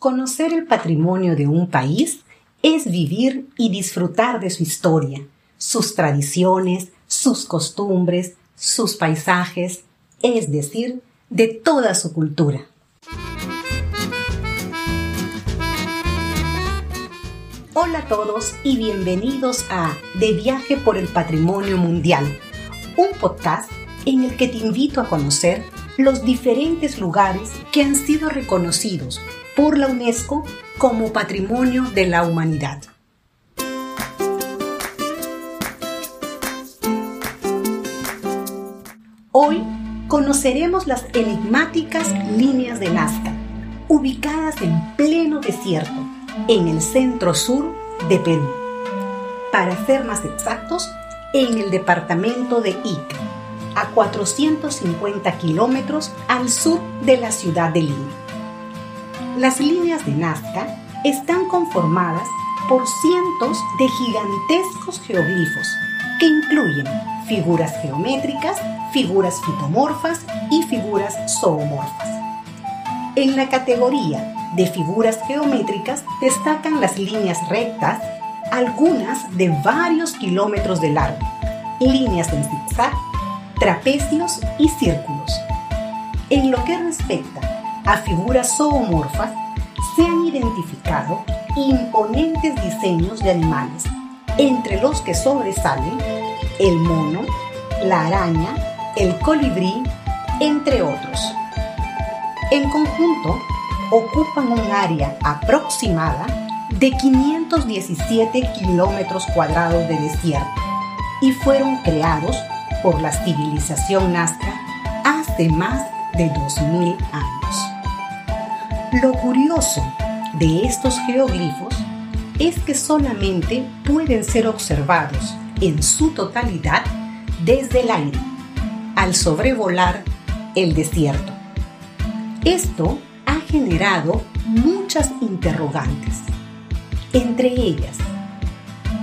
Conocer el patrimonio de un país es vivir y disfrutar de su historia, sus tradiciones, sus costumbres, sus paisajes, es decir, de toda su cultura. Hola a todos y bienvenidos a De Viaje por el Patrimonio Mundial, un podcast en el que te invito a conocer los diferentes lugares que han sido reconocidos por la UNESCO como Patrimonio de la Humanidad. Hoy conoceremos las enigmáticas líneas de Nazca, ubicadas en pleno desierto, en el centro sur de Perú. Para ser más exactos, en el departamento de Ica, a 450 kilómetros al sur de la ciudad de Lima. Las líneas de Nazca están conformadas por cientos de gigantescos geoglifos que incluyen figuras geométricas, figuras fitomorfas y figuras zoomorfas. En la categoría de figuras geométricas destacan las líneas rectas, algunas de varios kilómetros de largo, líneas en zigzag, trapecios y círculos. En lo que respecta a figuras zoomorfas, se han identificado imponentes diseños de animales, entre los que sobresalen el mono, la araña, el colibrí, entre otros. En conjunto, ocupan un área aproximada de 517 kilómetros cuadrados de desierto y fueron creados por la civilización nazca hace más de 2000 años. Lo curioso de estos geoglifos es que solamente pueden ser observados en su totalidad desde el aire, al sobrevolar el desierto. Esto ha generado muchas interrogantes, entre ellas,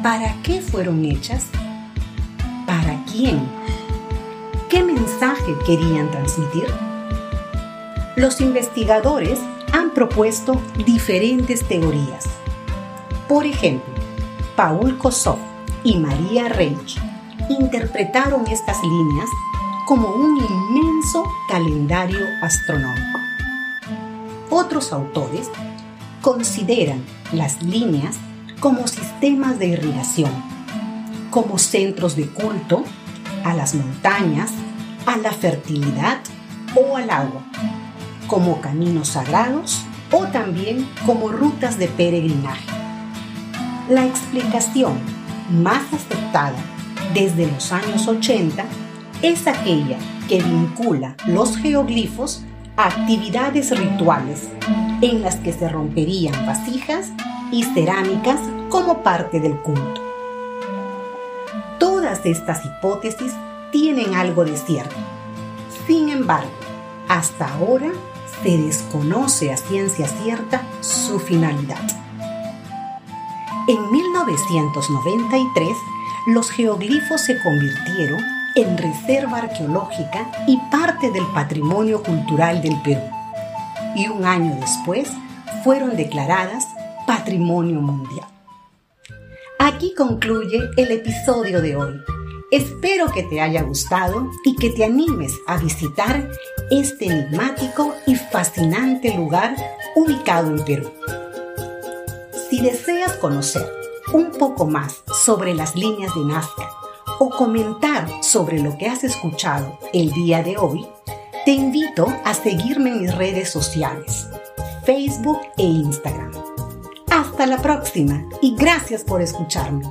¿para qué fueron hechas? ¿Para quién? ¿Qué mensaje querían transmitir? Los investigadores propuesto diferentes teorías. Por ejemplo, Paul Kossoff y María Reich interpretaron estas líneas como un inmenso calendario astronómico. Otros autores consideran las líneas como sistemas de irrigación, como centros de culto a las montañas, a la fertilidad o al agua, como caminos sagrados o también como rutas de peregrinaje. La explicación más aceptada desde los años 80 es aquella que vincula los geoglifos a actividades rituales en las que se romperían vasijas y cerámicas como parte del culto. Todas estas hipótesis tienen algo de cierto. Sin embargo, hasta ahora se desconoce a ciencia cierta su finalidad. En 1993, los geoglifos se convirtieron en reserva arqueológica y parte del patrimonio cultural del Perú. Y un año después fueron declaradas Patrimonio Mundial. Aquí concluye el episodio de hoy. Espero que te haya gustado y que te animes a visitar este enigmático y fascinante lugar ubicado en Perú. Si deseas conocer un poco más sobre las líneas de Nazca o comentar sobre lo que has escuchado el día de hoy, te invito a seguirme en mis redes sociales, Facebook e Instagram. Hasta la próxima y gracias por escucharme.